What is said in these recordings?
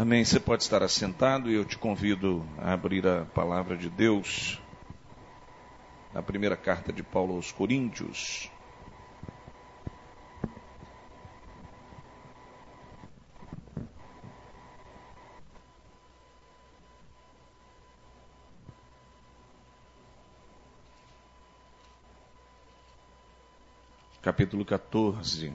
Amém. Você pode estar assentado e eu te convido a abrir a palavra de Deus na primeira carta de Paulo aos Coríntios. Capítulo 14.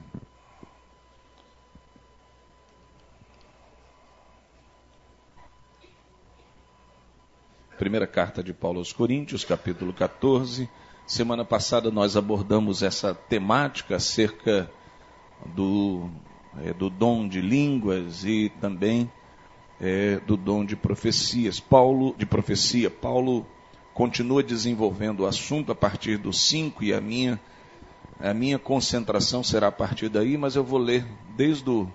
Primeira carta de Paulo aos Coríntios, capítulo 14. Semana passada nós abordamos essa temática acerca do, é, do dom de línguas e também é, do dom de profecias. Paulo, de profecia, Paulo continua desenvolvendo o assunto a partir do 5 e a minha, a minha concentração será a partir daí, mas eu vou ler desde o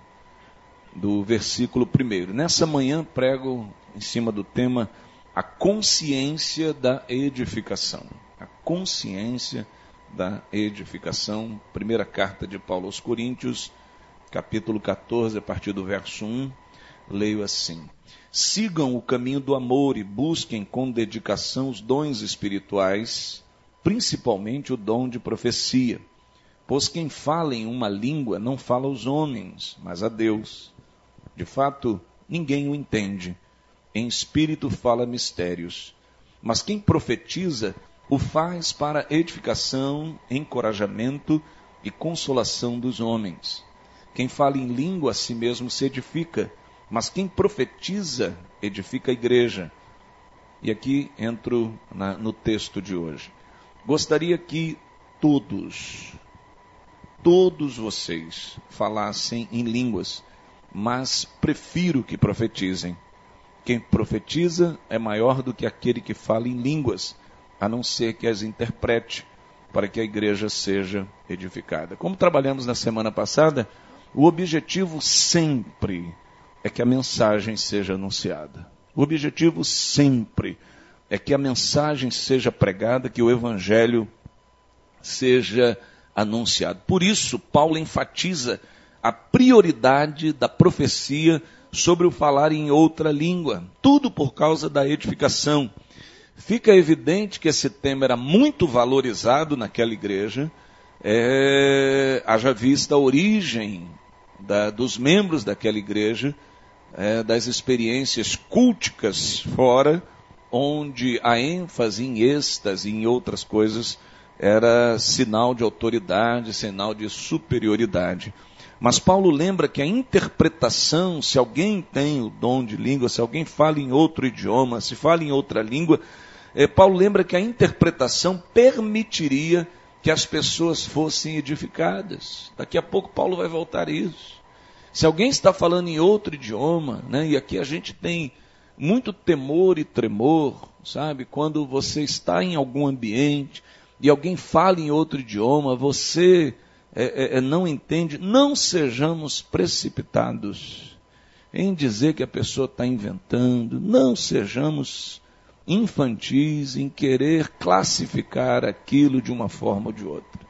do versículo primeiro. Nessa manhã prego em cima do tema a consciência da edificação. A consciência da edificação. Primeira carta de Paulo aos Coríntios, capítulo 14, a partir do verso 1, leio assim: Sigam o caminho do amor e busquem com dedicação os dons espirituais, principalmente o dom de profecia. Pois quem fala em uma língua não fala aos homens, mas a Deus. De fato, ninguém o entende em espírito fala mistérios. Mas quem profetiza o faz para edificação, encorajamento e consolação dos homens. Quem fala em língua a si mesmo se edifica, mas quem profetiza edifica a igreja. E aqui entro na, no texto de hoje. Gostaria que todos, todos vocês falassem em línguas, mas prefiro que profetizem quem profetiza é maior do que aquele que fala em línguas, a não ser que as interprete, para que a igreja seja edificada. Como trabalhamos na semana passada, o objetivo sempre é que a mensagem seja anunciada. O objetivo sempre é que a mensagem seja pregada, que o evangelho seja anunciado. Por isso, Paulo enfatiza a prioridade da profecia sobre o falar em outra língua, tudo por causa da edificação. Fica evidente que esse tema era muito valorizado naquela igreja, é, haja vista a origem da, dos membros daquela igreja, é, das experiências culticas fora, onde a ênfase em êxtase e em outras coisas era sinal de autoridade, sinal de superioridade. Mas Paulo lembra que a interpretação, se alguém tem o dom de língua, se alguém fala em outro idioma, se fala em outra língua, é, Paulo lembra que a interpretação permitiria que as pessoas fossem edificadas. Daqui a pouco Paulo vai voltar a isso. Se alguém está falando em outro idioma, né, e aqui a gente tem muito temor e tremor, sabe? Quando você está em algum ambiente e alguém fala em outro idioma, você é, é, é, não entende, não sejamos precipitados em dizer que a pessoa está inventando, não sejamos infantis em querer classificar aquilo de uma forma ou de outra.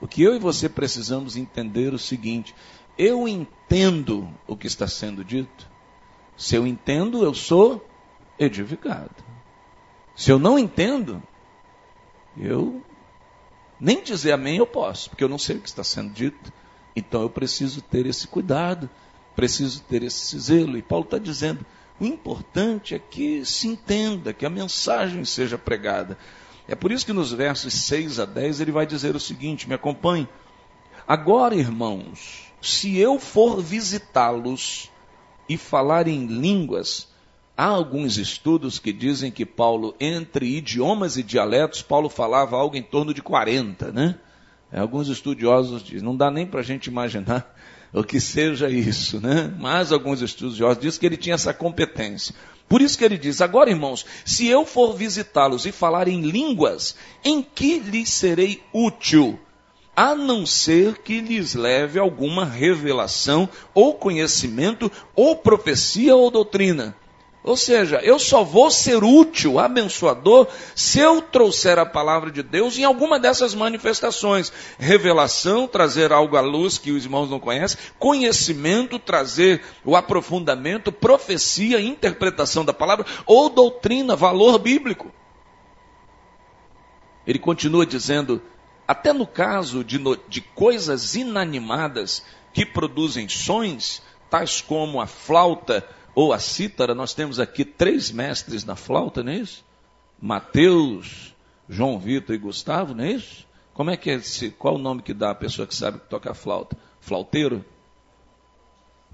O que eu e você precisamos entender é o seguinte: eu entendo o que está sendo dito. Se eu entendo, eu sou edificado. Se eu não entendo, eu nem dizer amém eu posso, porque eu não sei o que está sendo dito. Então eu preciso ter esse cuidado, preciso ter esse zelo. E Paulo está dizendo: o importante é que se entenda, que a mensagem seja pregada. É por isso que nos versos 6 a 10 ele vai dizer o seguinte: me acompanhe. Agora, irmãos, se eu for visitá-los e falar em línguas, Há alguns estudos que dizem que Paulo, entre idiomas e dialetos, Paulo falava algo em torno de 40, né? É, alguns estudiosos dizem, não dá nem para a gente imaginar o que seja isso, né? Mas alguns estudiosos dizem que ele tinha essa competência. Por isso que ele diz: agora, irmãos, se eu for visitá-los e falar em línguas, em que lhes serei útil? A não ser que lhes leve alguma revelação, ou conhecimento, ou profecia, ou doutrina. Ou seja, eu só vou ser útil, abençoador, se eu trouxer a palavra de Deus em alguma dessas manifestações. Revelação, trazer algo à luz que os irmãos não conhecem. Conhecimento, trazer o aprofundamento. Profecia, interpretação da palavra. Ou doutrina, valor bíblico. Ele continua dizendo, até no caso de, de coisas inanimadas que produzem sons, tais como a flauta, ou a cítara, nós temos aqui três mestres na flauta, não é isso? Mateus, João Vitor e Gustavo, não é isso? Como é que é esse, qual o nome que dá a pessoa que sabe tocar flauta? Flauteiro?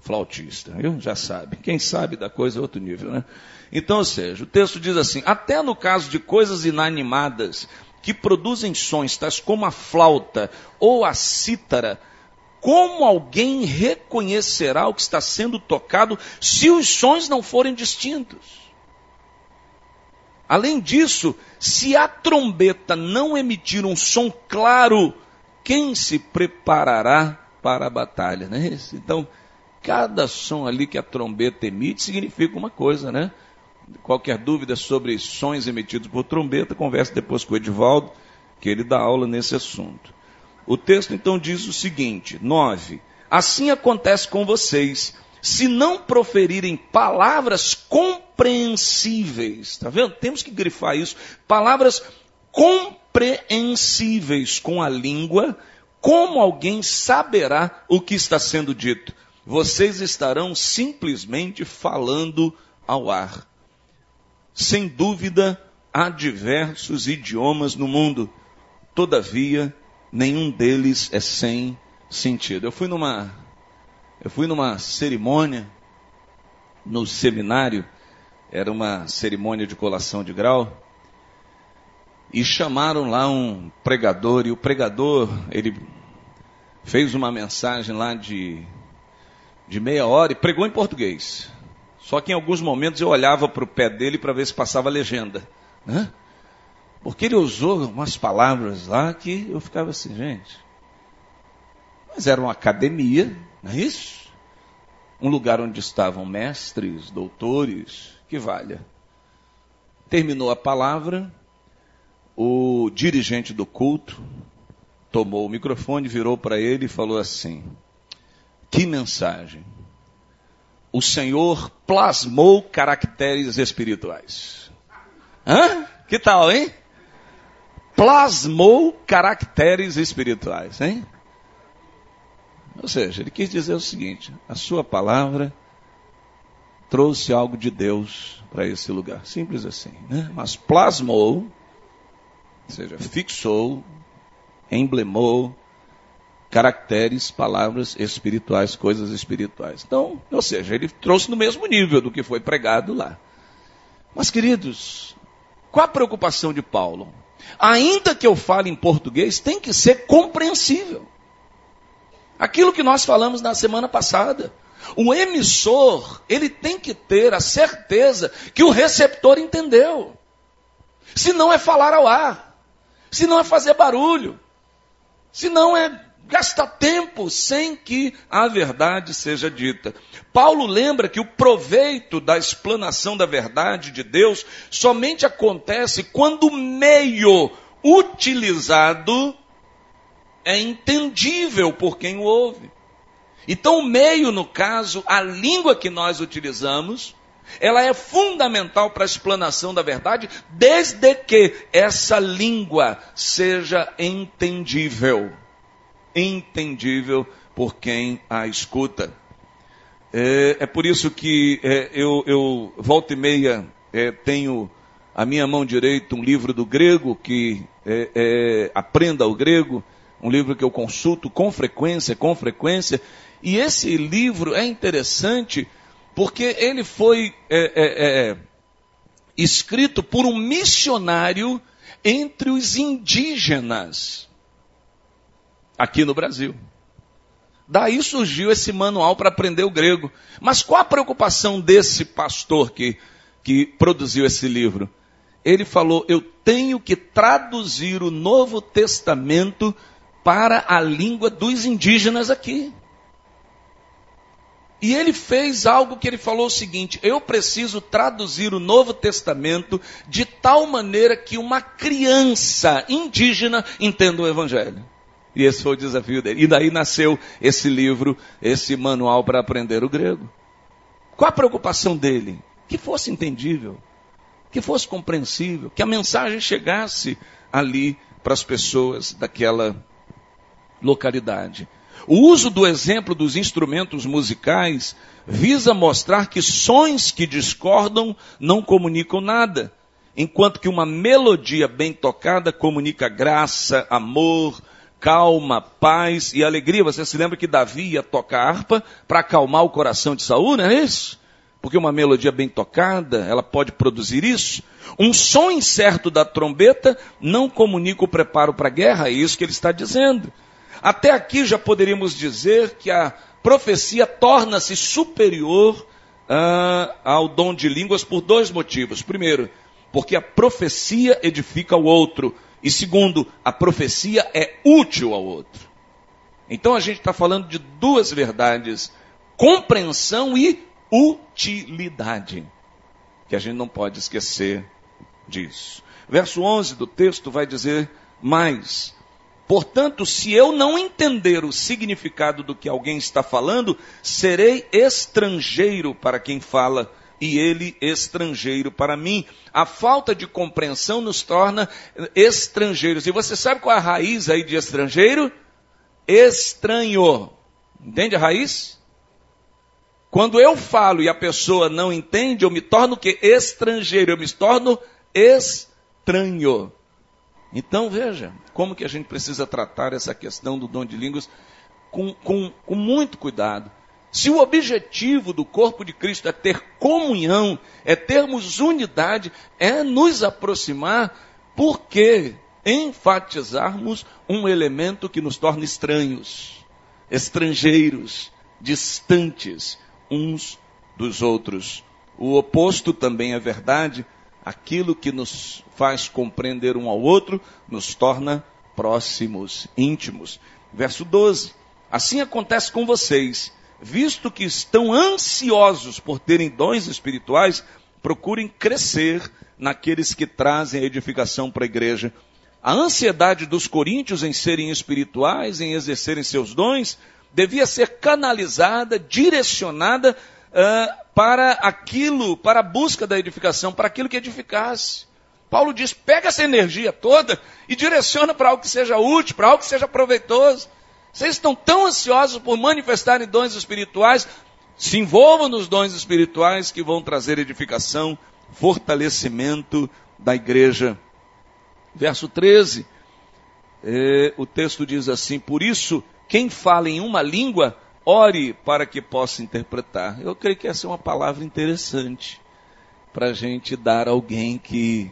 Flautista, eu já sabe. Quem sabe da coisa é outro nível, né? Então, ou seja, o texto diz assim: até no caso de coisas inanimadas que produzem sons, tais como a flauta ou a cítara, como alguém reconhecerá o que está sendo tocado se os sons não forem distintos? Além disso, se a trombeta não emitir um som claro, quem se preparará para a batalha? Né? Então, cada som ali que a trombeta emite significa uma coisa, né? Qualquer dúvida sobre sons emitidos por trombeta, converse depois com o Edivaldo, que ele dá aula nesse assunto. O texto então diz o seguinte: 9. Assim acontece com vocês, se não proferirem palavras compreensíveis. Está vendo? Temos que grifar isso. Palavras compreensíveis com a língua, como alguém saberá o que está sendo dito? Vocês estarão simplesmente falando ao ar. Sem dúvida, há diversos idiomas no mundo. Todavia, nenhum deles é sem sentido. Eu fui numa, eu fui numa cerimônia no seminário, era uma cerimônia de colação de grau, e chamaram lá um pregador, e o pregador, ele fez uma mensagem lá de, de meia hora e pregou em português. Só que em alguns momentos eu olhava para o pé dele para ver se passava legenda. Né? Porque ele usou umas palavras lá que eu ficava assim, gente. Mas era uma academia, não é isso? Um lugar onde estavam mestres, doutores, que valha. Terminou a palavra, o dirigente do culto tomou o microfone, virou para ele e falou assim: Que mensagem! O Senhor plasmou caracteres espirituais. Hã? Que tal, hein? Plasmou caracteres espirituais, hein? Ou seja, ele quis dizer o seguinte: a sua palavra trouxe algo de Deus para esse lugar. Simples assim, né? Mas plasmou, ou seja, fixou, emblemou caracteres, palavras espirituais, coisas espirituais. Então, ou seja, ele trouxe no mesmo nível do que foi pregado lá. Mas, queridos, qual a preocupação de Paulo? Ainda que eu fale em português, tem que ser compreensível. Aquilo que nós falamos na semana passada. O emissor, ele tem que ter a certeza que o receptor entendeu. Se não é falar ao ar, se não é fazer barulho, se não é gasta tempo sem que a verdade seja dita. Paulo lembra que o proveito da explanação da verdade de Deus somente acontece quando o meio utilizado é entendível por quem o ouve. Então, o meio, no caso, a língua que nós utilizamos, ela é fundamental para a explanação da verdade, desde que essa língua seja entendível entendível por quem a escuta. É, é por isso que é, eu, eu, volta e meia, é, tenho à minha mão direita um livro do grego, que é, é, aprenda o grego, um livro que eu consulto com frequência, com frequência, e esse livro é interessante porque ele foi é, escrito por um missionário entre os indígenas aqui no Brasil. Daí surgiu esse manual para aprender o grego. Mas qual a preocupação desse pastor que, que produziu esse livro? Ele falou: Eu tenho que traduzir o Novo Testamento para a língua dos indígenas aqui. E ele fez algo que ele falou o seguinte: eu preciso traduzir o Novo Testamento de tal maneira que uma criança indígena entenda o Evangelho. E esse foi o desafio dele. E daí nasceu esse livro, esse manual para aprender o grego. Qual a preocupação dele? Que fosse entendível, que fosse compreensível, que a mensagem chegasse ali para as pessoas daquela localidade. O uso do exemplo dos instrumentos musicais visa mostrar que sons que discordam não comunicam nada, enquanto que uma melodia bem tocada comunica graça, amor, calma, paz e alegria. Você se lembra que Davi ia tocar harpa para acalmar o coração de Saul, não é isso? Porque uma melodia bem tocada, ela pode produzir isso. Um som incerto da trombeta não comunica o preparo para a guerra, é isso que ele está dizendo. Até aqui já poderíamos dizer que a profecia torna-se superior uh, ao dom de línguas por dois motivos. Primeiro, porque a profecia edifica o outro. E segundo, a profecia é útil ao outro. Então a gente está falando de duas verdades: compreensão e utilidade. Que a gente não pode esquecer disso. Verso 11 do texto vai dizer mais. Portanto, se eu não entender o significado do que alguém está falando, serei estrangeiro para quem fala e ele estrangeiro para mim. A falta de compreensão nos torna estrangeiros. E você sabe qual é a raiz aí de estrangeiro? Estranho. Entende a raiz? Quando eu falo e a pessoa não entende, eu me torno que? Estrangeiro. Eu me torno estranho. Então veja como que a gente precisa tratar essa questão do dom de línguas com, com, com muito cuidado. Se o objetivo do corpo de Cristo é ter comunhão, é termos unidade, é nos aproximar, por que enfatizarmos um elemento que nos torna estranhos, estrangeiros, distantes uns dos outros? O oposto também é verdade aquilo que nos faz compreender um ao outro, nos torna próximos, íntimos. Verso 12. Assim acontece com vocês, visto que estão ansiosos por terem dons espirituais, procurem crescer naqueles que trazem a edificação para a igreja. A ansiedade dos coríntios em serem espirituais, em exercerem seus dons, devia ser canalizada, direcionada uh, para aquilo, para a busca da edificação, para aquilo que edificasse. Paulo diz: pega essa energia toda e direciona para algo que seja útil, para algo que seja proveitoso. Vocês estão tão ansiosos por manifestarem dons espirituais, se envolvam nos dons espirituais que vão trazer edificação, fortalecimento da igreja. Verso 13, eh, o texto diz assim: Por isso, quem fala em uma língua, ore para que possa interpretar. Eu creio que essa é uma palavra interessante para a gente dar a alguém que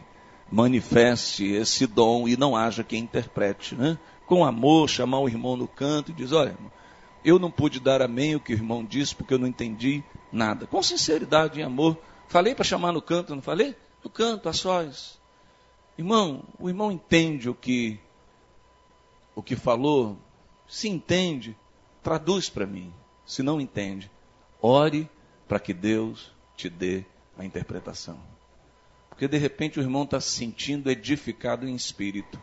manifeste esse dom e não haja quem interprete, né? Com amor, chamar o irmão no canto e dizer, olha, eu não pude dar amém o que o irmão disse porque eu não entendi nada. Com sinceridade e amor, falei para chamar no canto, não falei? No canto, a sós. Irmão, o irmão entende o que o que falou? Se entende, traduz para mim. Se não entende, ore para que Deus te dê a interpretação. Porque de repente o irmão está se sentindo edificado em espírito.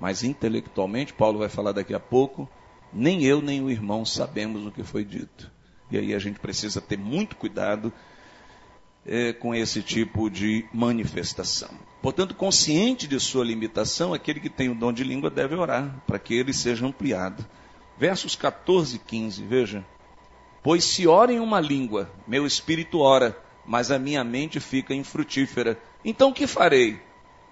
Mas intelectualmente, Paulo vai falar daqui a pouco, nem eu nem o irmão sabemos o que foi dito. E aí a gente precisa ter muito cuidado é, com esse tipo de manifestação. Portanto, consciente de sua limitação, aquele que tem o dom de língua deve orar para que ele seja ampliado. Versos 14 e 15, veja. Pois se ora em uma língua, meu espírito ora, mas a minha mente fica infrutífera. Então o que farei?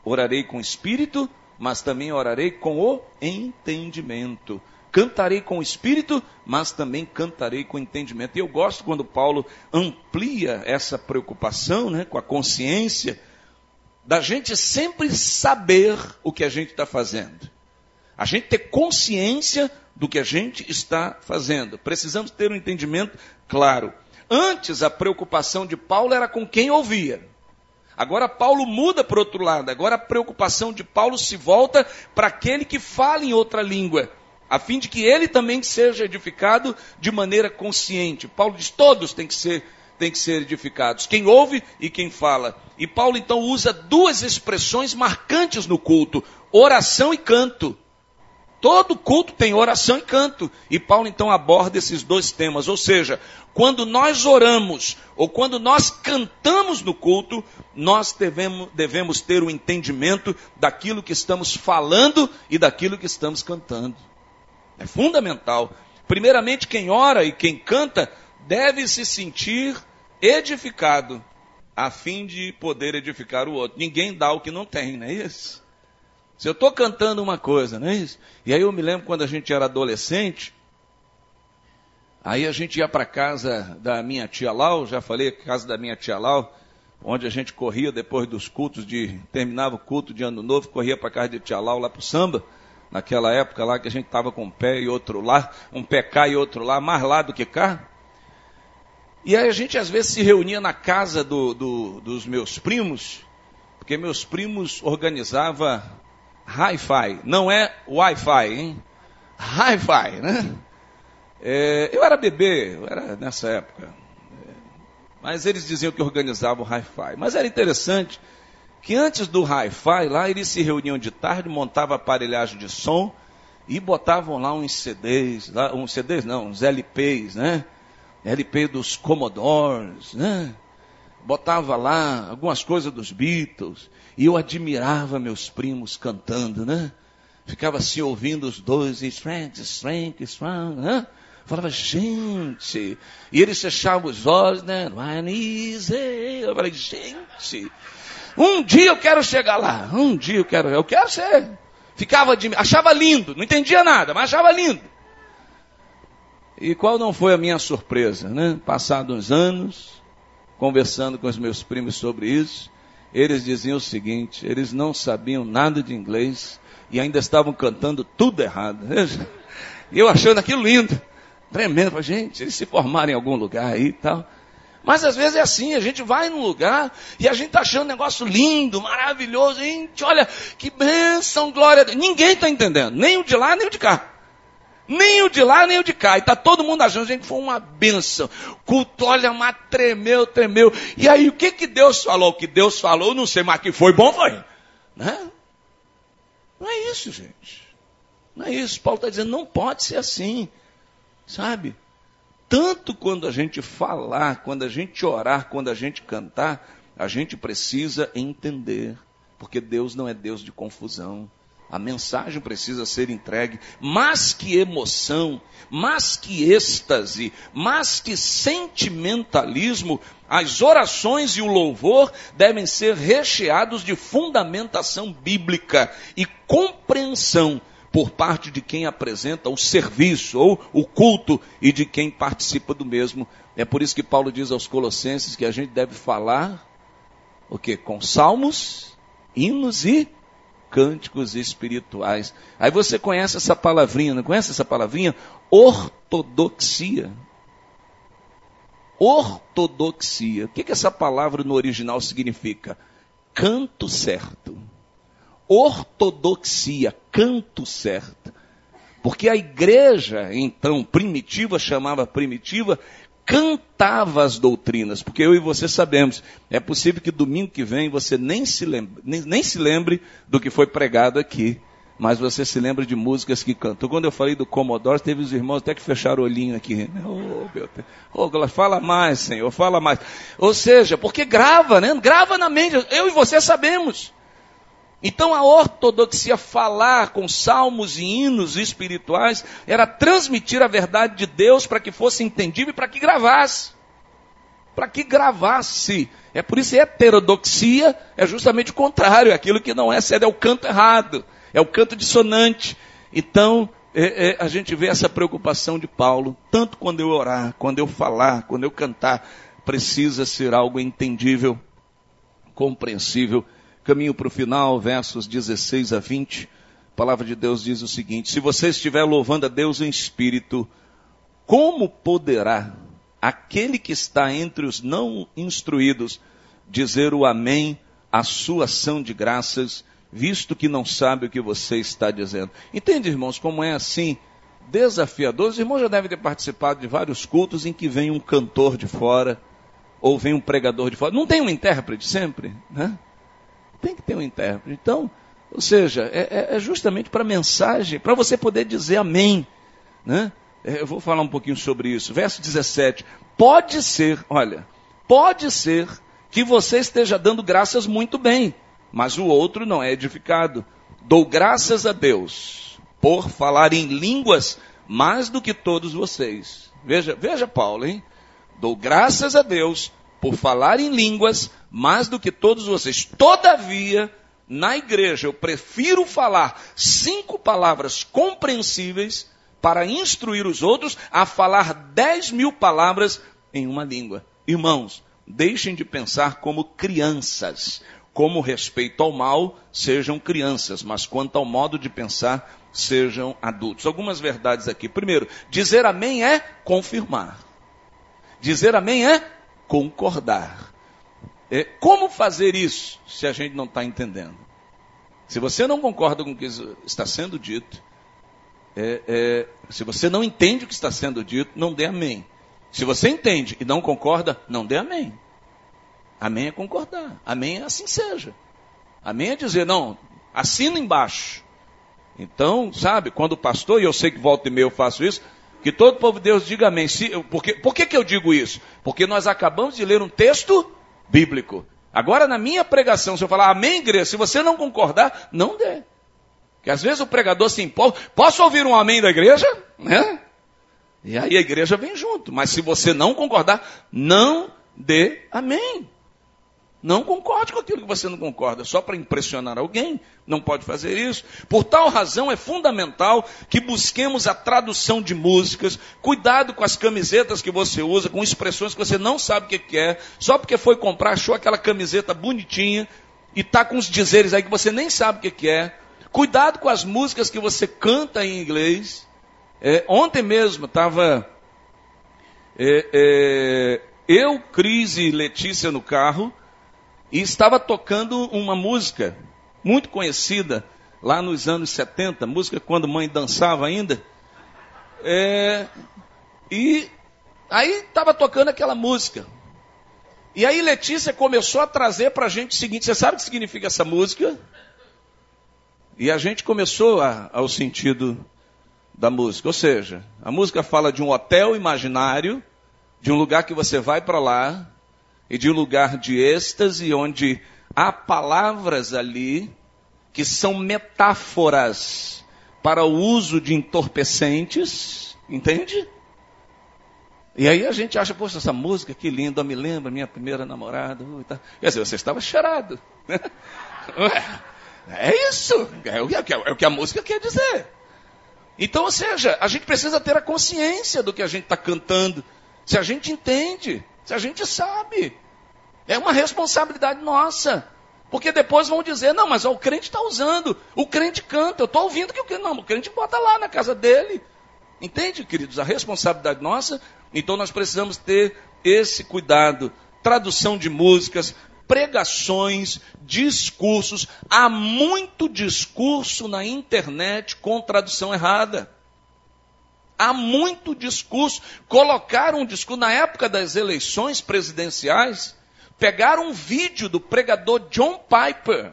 Orarei com espírito, mas também orarei com o entendimento. Cantarei com o espírito, mas também cantarei com entendimento. E eu gosto quando Paulo amplia essa preocupação né, com a consciência, da gente sempre saber o que a gente está fazendo. A gente ter consciência do que a gente está fazendo. Precisamos ter um entendimento claro. Antes, a preocupação de Paulo era com quem ouvia. Agora, Paulo muda para outro lado. Agora, a preocupação de Paulo se volta para aquele que fala em outra língua. a fim de que ele também seja edificado de maneira consciente. Paulo diz: todos têm que ser, têm que ser edificados, quem ouve e quem fala. E Paulo então usa duas expressões marcantes no culto: oração e canto. Todo culto tem oração e canto. E Paulo então aborda esses dois temas. Ou seja, quando nós oramos ou quando nós cantamos no culto, nós devemos, devemos ter o um entendimento daquilo que estamos falando e daquilo que estamos cantando. É fundamental. Primeiramente, quem ora e quem canta deve se sentir edificado, a fim de poder edificar o outro. Ninguém dá o que não tem, não é isso? Se eu estou cantando uma coisa, não é isso? E aí eu me lembro quando a gente era adolescente, aí a gente ia para casa da minha tia Lau, já falei, casa da minha tia Lau, onde a gente corria depois dos cultos de, terminava o culto de ano novo, corria para casa de tia Lau lá para o samba, naquela época lá que a gente estava com um pé e outro lá, um pé cá e outro lá, mais lá do que cá. E aí a gente às vezes se reunia na casa do, do, dos meus primos, porque meus primos organizavam hi-fi, não é wi-fi, hein? Hi-fi, né? É, eu era bebê, eu era nessa época. É, mas eles diziam que organizavam o hi-fi. Mas era interessante que antes do hi-fi, lá eles se reuniam de tarde, montavam aparelhagem de som e botavam lá uns CDs, lá, uns CDs não, uns LPs, né? LP dos Commodores, né? Botava lá algumas coisas dos Beatles. E eu admirava meus primos cantando, né? Ficava assim ouvindo os dois, Frank, Frank, Frank, né? Falava, gente. E eles fechavam os olhos, né? Eu falei, gente. Um dia eu quero chegar lá. Um dia eu quero, eu quero ser. Ficava de, achava lindo, não entendia nada, mas achava lindo. E qual não foi a minha surpresa, né? Passados uns anos, conversando com os meus primos sobre isso, eles diziam o seguinte: eles não sabiam nada de inglês e ainda estavam cantando tudo errado. E eu achando aquilo lindo, tremendo, gente, eles se formaram em algum lugar aí e tal. Mas às vezes é assim, a gente vai num lugar e a gente está achando um negócio lindo, maravilhoso, gente, olha, que bênção, glória a Deus. Ninguém está entendendo, nem o de lá, nem o de cá. Nem o de lá, nem o de cá. E está todo mundo achando, gente, foi uma bênção. Culto, olha, mas tremeu, tremeu. E aí, o que que Deus falou? O que Deus falou, não sei, mas que foi bom, foi. Né? Não é isso, gente. Não é isso. Paulo está dizendo, não pode ser assim. Sabe? Tanto quando a gente falar, quando a gente orar, quando a gente cantar, a gente precisa entender, porque Deus não é Deus de confusão. A mensagem precisa ser entregue, mas que emoção, mas que êxtase, mas que sentimentalismo, as orações e o louvor devem ser recheados de fundamentação bíblica e compreensão por parte de quem apresenta o serviço ou o culto e de quem participa do mesmo. É por isso que Paulo diz aos Colossenses que a gente deve falar o que? Com salmos, hinos e cânticos espirituais. Aí você conhece essa palavrinha, não conhece essa palavrinha? Ortodoxia. Ortodoxia. O que, que essa palavra no original significa? Canto certo ortodoxia, canto certo. Porque a igreja, então, primitiva, chamava primitiva, cantava as doutrinas, porque eu e você sabemos, é possível que domingo que vem você nem se lembre, nem, nem se lembre do que foi pregado aqui, mas você se lembra de músicas que cantam. Quando eu falei do Commodore, teve os irmãos até que fecharam o olhinho aqui. Oh, meu Deus. Oh, fala mais, Senhor, fala mais. Ou seja, porque grava, né? Grava na mente. Eu e você sabemos. Então a ortodoxia falar com salmos e hinos espirituais era transmitir a verdade de Deus para que fosse entendível e para que gravasse. Para que gravasse. É por isso que heterodoxia é justamente o contrário, é aquilo que não é sério, é o canto errado, é o canto dissonante. Então, é, é, a gente vê essa preocupação de Paulo, tanto quando eu orar, quando eu falar, quando eu cantar, precisa ser algo entendível, compreensível Caminho para o final, versos 16 a 20. A palavra de Deus diz o seguinte: Se você estiver louvando a Deus em espírito, como poderá aquele que está entre os não instruídos dizer o Amém à sua ação de graças, visto que não sabe o que você está dizendo? Entende, irmãos, como é assim? desafiador. Os irmãos já devem ter participado de vários cultos em que vem um cantor de fora, ou vem um pregador de fora. Não tem um intérprete sempre, né? Tem que ter um intérprete. Então, ou seja, é, é, é justamente para a mensagem, para você poder dizer amém. Né? É, eu vou falar um pouquinho sobre isso. Verso 17. Pode ser, olha, pode ser que você esteja dando graças muito bem, mas o outro não é edificado. Dou graças a Deus por falar em línguas mais do que todos vocês. Veja, veja Paulo, hein? Dou graças a Deus por falar em línguas mais do que todos vocês. Todavia, na igreja, eu prefiro falar cinco palavras compreensíveis para instruir os outros a falar dez mil palavras em uma língua. Irmãos, deixem de pensar como crianças. Como respeito ao mal, sejam crianças, mas quanto ao modo de pensar, sejam adultos. Algumas verdades aqui. Primeiro, dizer amém é confirmar. Dizer amém é concordar. É, como fazer isso se a gente não está entendendo? Se você não concorda com o que está sendo dito, é, é, se você não entende o que está sendo dito, não dê amém. Se você entende e não concorda, não dê amém. Amém é concordar. Amém é assim seja. Amém é dizer, não, assina embaixo. Então, sabe, quando o pastor, e eu sei que volta e meia eu faço isso, que todo povo de Deus diga amém. Se, porque, por que, que eu digo isso? Porque nós acabamos de ler um texto bíblico. Agora, na minha pregação, se eu falar amém, igreja, se você não concordar, não dê. Que às vezes o pregador se empolga. Posso ouvir um amém da igreja? Né? E aí a igreja vem junto. Mas se você não concordar, não dê amém. Não concorde com aquilo que você não concorda, só para impressionar alguém, não pode fazer isso. Por tal razão é fundamental que busquemos a tradução de músicas, cuidado com as camisetas que você usa, com expressões que você não sabe o que é, só porque foi comprar, achou aquela camiseta bonitinha e está com os dizeres aí que você nem sabe o que é. Cuidado com as músicas que você canta em inglês. É, ontem mesmo estava é, é, eu, Cris e Letícia no carro e estava tocando uma música muito conhecida lá nos anos 70, música quando mãe dançava ainda. É, e aí estava tocando aquela música. E aí Letícia começou a trazer para a gente o seguinte: você sabe o que significa essa música? E a gente começou a, ao sentido da música. Ou seja, a música fala de um hotel imaginário, de um lugar que você vai para lá, e de um lugar de êxtase, onde há palavras ali que são metáforas para o uso de entorpecentes, entende? E aí a gente acha, poxa, essa música que linda, me lembra minha primeira namorada. Quer dizer, você estava cheirado. é isso, é o, que, é o que a música quer dizer. Então, ou seja, a gente precisa ter a consciência do que a gente está cantando. Se a gente entende, se a gente sabe. É uma responsabilidade nossa. Porque depois vão dizer, não, mas ó, o crente está usando, o crente canta, eu estou ouvindo que o crente. Não, o crente bota lá na casa dele. Entende, queridos? A responsabilidade nossa, então nós precisamos ter esse cuidado. Tradução de músicas, pregações, discursos. Há muito discurso na internet com tradução errada. Há muito discurso. Colocaram um discurso na época das eleições presidenciais. Pegaram um vídeo do pregador John Piper.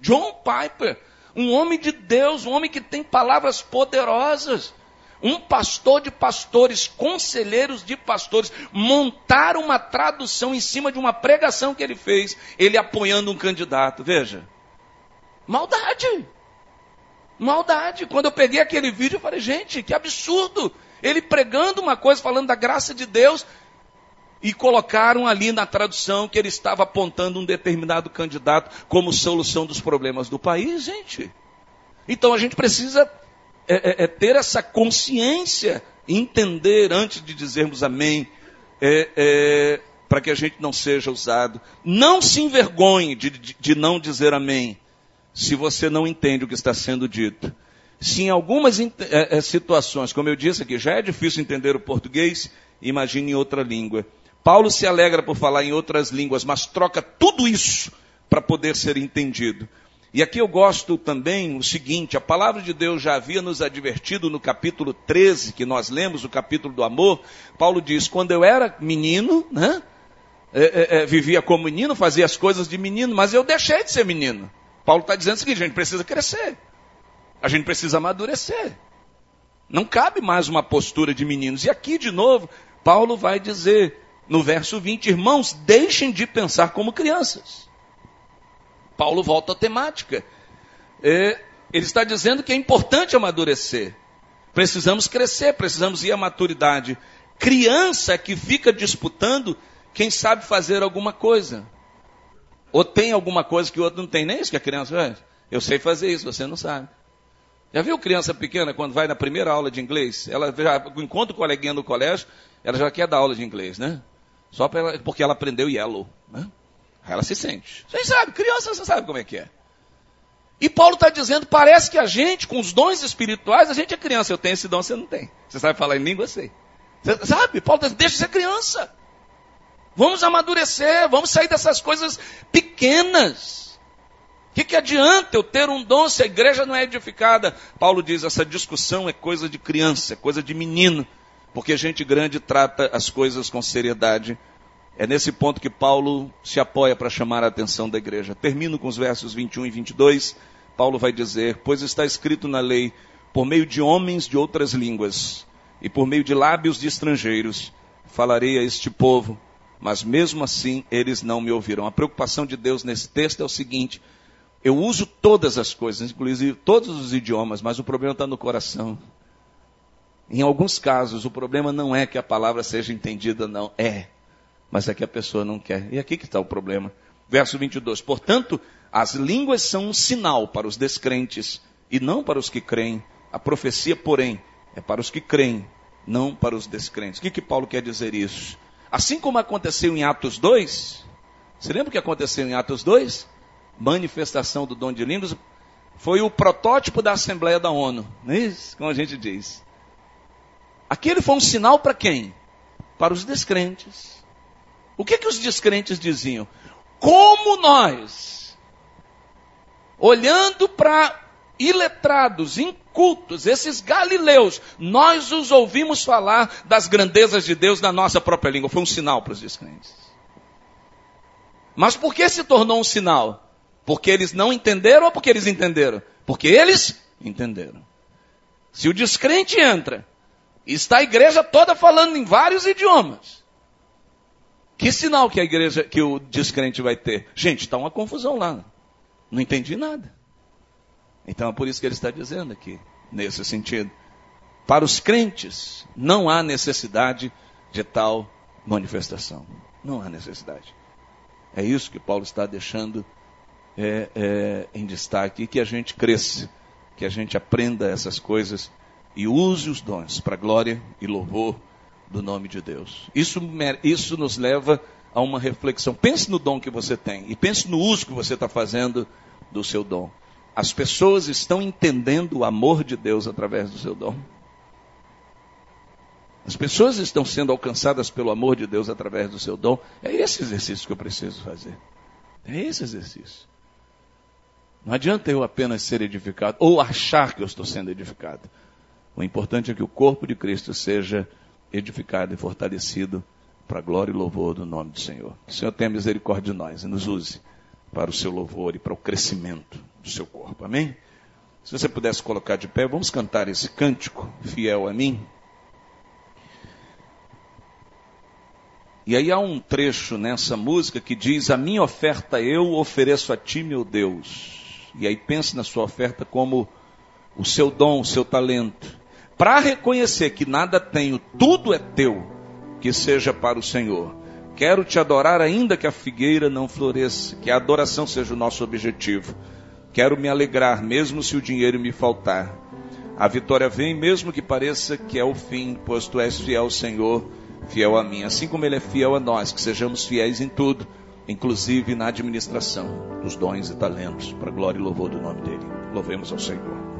John Piper, um homem de Deus, um homem que tem palavras poderosas. Um pastor de pastores, conselheiros de pastores, montaram uma tradução em cima de uma pregação que ele fez, ele apoiando um candidato. Veja. Maldade. Maldade. Quando eu peguei aquele vídeo, eu falei, gente, que absurdo. Ele pregando uma coisa, falando da graça de Deus, e colocaram ali na tradução que ele estava apontando um determinado candidato como solução dos problemas do país, gente. Então a gente precisa é, é, é ter essa consciência, entender antes de dizermos amém, é, é, para que a gente não seja usado. Não se envergonhe de, de, de não dizer amém se você não entende o que está sendo dito. Se em algumas é, é, situações, como eu disse aqui, já é difícil entender o português, imagine em outra língua. Paulo se alegra por falar em outras línguas, mas troca tudo isso para poder ser entendido. E aqui eu gosto também o seguinte: a palavra de Deus já havia nos advertido no capítulo 13, que nós lemos, o capítulo do amor. Paulo diz: quando eu era menino, né, é, é, vivia como menino, fazia as coisas de menino, mas eu deixei de ser menino. Paulo está dizendo o seguinte: a gente precisa crescer, a gente precisa amadurecer. Não cabe mais uma postura de meninos. E aqui, de novo, Paulo vai dizer no verso 20: irmãos, deixem de pensar como crianças. Paulo volta à temática. É, ele está dizendo que é importante amadurecer. Precisamos crescer, precisamos ir à maturidade. Criança que fica disputando quem sabe fazer alguma coisa. Ou tem alguma coisa que o outro não tem. Nem isso que a criança faz. Eu sei fazer isso, você não sabe. Já viu criança pequena quando vai na primeira aula de inglês? Ela já encontra o coleguinha no colégio, ela já quer dar aula de inglês, né? Só ela, porque ela aprendeu yellow, né? Ela se sente. Vocês sabem, criança você sabe como é que é. E Paulo está dizendo, parece que a gente, com os dons espirituais, a gente é criança. Eu tenho esse dom, você não tem. Você sabe falar em língua, eu sei. Você sabe? Paulo está dizendo, deixa de ser criança. Vamos amadurecer, vamos sair dessas coisas pequenas. O que, que adianta eu ter um dom se a igreja não é edificada? Paulo diz: essa discussão é coisa de criança, é coisa de menino, porque gente grande trata as coisas com seriedade. É nesse ponto que Paulo se apoia para chamar a atenção da igreja. Termino com os versos 21 e 22. Paulo vai dizer: Pois está escrito na lei, por meio de homens de outras línguas e por meio de lábios de estrangeiros, falarei a este povo mas mesmo assim eles não me ouviram. A preocupação de Deus nesse texto é o seguinte: eu uso todas as coisas, inclusive todos os idiomas, mas o problema está no coração. Em alguns casos, o problema não é que a palavra seja entendida, não. É. Mas é que a pessoa não quer. E aqui que está o problema. Verso 22. Portanto, as línguas são um sinal para os descrentes e não para os que creem. A profecia, porém, é para os que creem, não para os descrentes. O que, que Paulo quer dizer isso? Assim como aconteceu em Atos 2, você lembra o que aconteceu em Atos 2? Manifestação do dom de línguas. Foi o protótipo da Assembleia da ONU. Não é isso? Como a gente diz. Aquele foi um sinal para quem? Para os descrentes. O que, que os descrentes diziam? Como nós, olhando para iletrados, incultos, esses galileus, nós os ouvimos falar das grandezas de Deus na nossa própria língua. Foi um sinal para os descrentes. Mas por que se tornou um sinal? Porque eles não entenderam ou porque eles entenderam? Porque eles entenderam. Se o descrente entra, está a igreja toda falando em vários idiomas. Que sinal que a igreja, que o descrente vai ter? Gente, está uma confusão lá. Não entendi nada. Então é por isso que ele está dizendo aqui, nesse sentido. Para os crentes, não há necessidade de tal manifestação. Não há necessidade. É isso que Paulo está deixando é, é, em destaque, que a gente cresça, que a gente aprenda essas coisas e use os dons para glória e louvor do nome de Deus. Isso, isso nos leva a uma reflexão. Pense no dom que você tem e pense no uso que você está fazendo do seu dom. As pessoas estão entendendo o amor de Deus através do seu dom. As pessoas estão sendo alcançadas pelo amor de Deus através do seu dom. É esse exercício que eu preciso fazer. É esse exercício. Não adianta eu apenas ser edificado ou achar que eu estou sendo edificado. O importante é que o corpo de Cristo seja edificado e fortalecido para a glória e louvor do nome do Senhor. Que o Senhor tenha misericórdia de nós e nos use para o seu louvor e para o crescimento do seu corpo. Amém? Se você pudesse colocar de pé, vamos cantar esse cântico, fiel a mim. E aí há um trecho nessa música que diz: A minha oferta eu ofereço a ti, meu Deus. E aí pense na sua oferta como o seu dom, o seu talento. Para reconhecer que nada tenho, tudo é teu, que seja para o Senhor. Quero te adorar ainda que a figueira não floresça, que a adoração seja o nosso objetivo. Quero me alegrar, mesmo se o dinheiro me faltar. A vitória vem, mesmo que pareça que é o fim, pois tu és fiel, Senhor, fiel a mim. Assim como Ele é fiel a nós, que sejamos fiéis em tudo, inclusive na administração dos dons e talentos, para glória e louvor do nome dEle. Louvemos ao Senhor.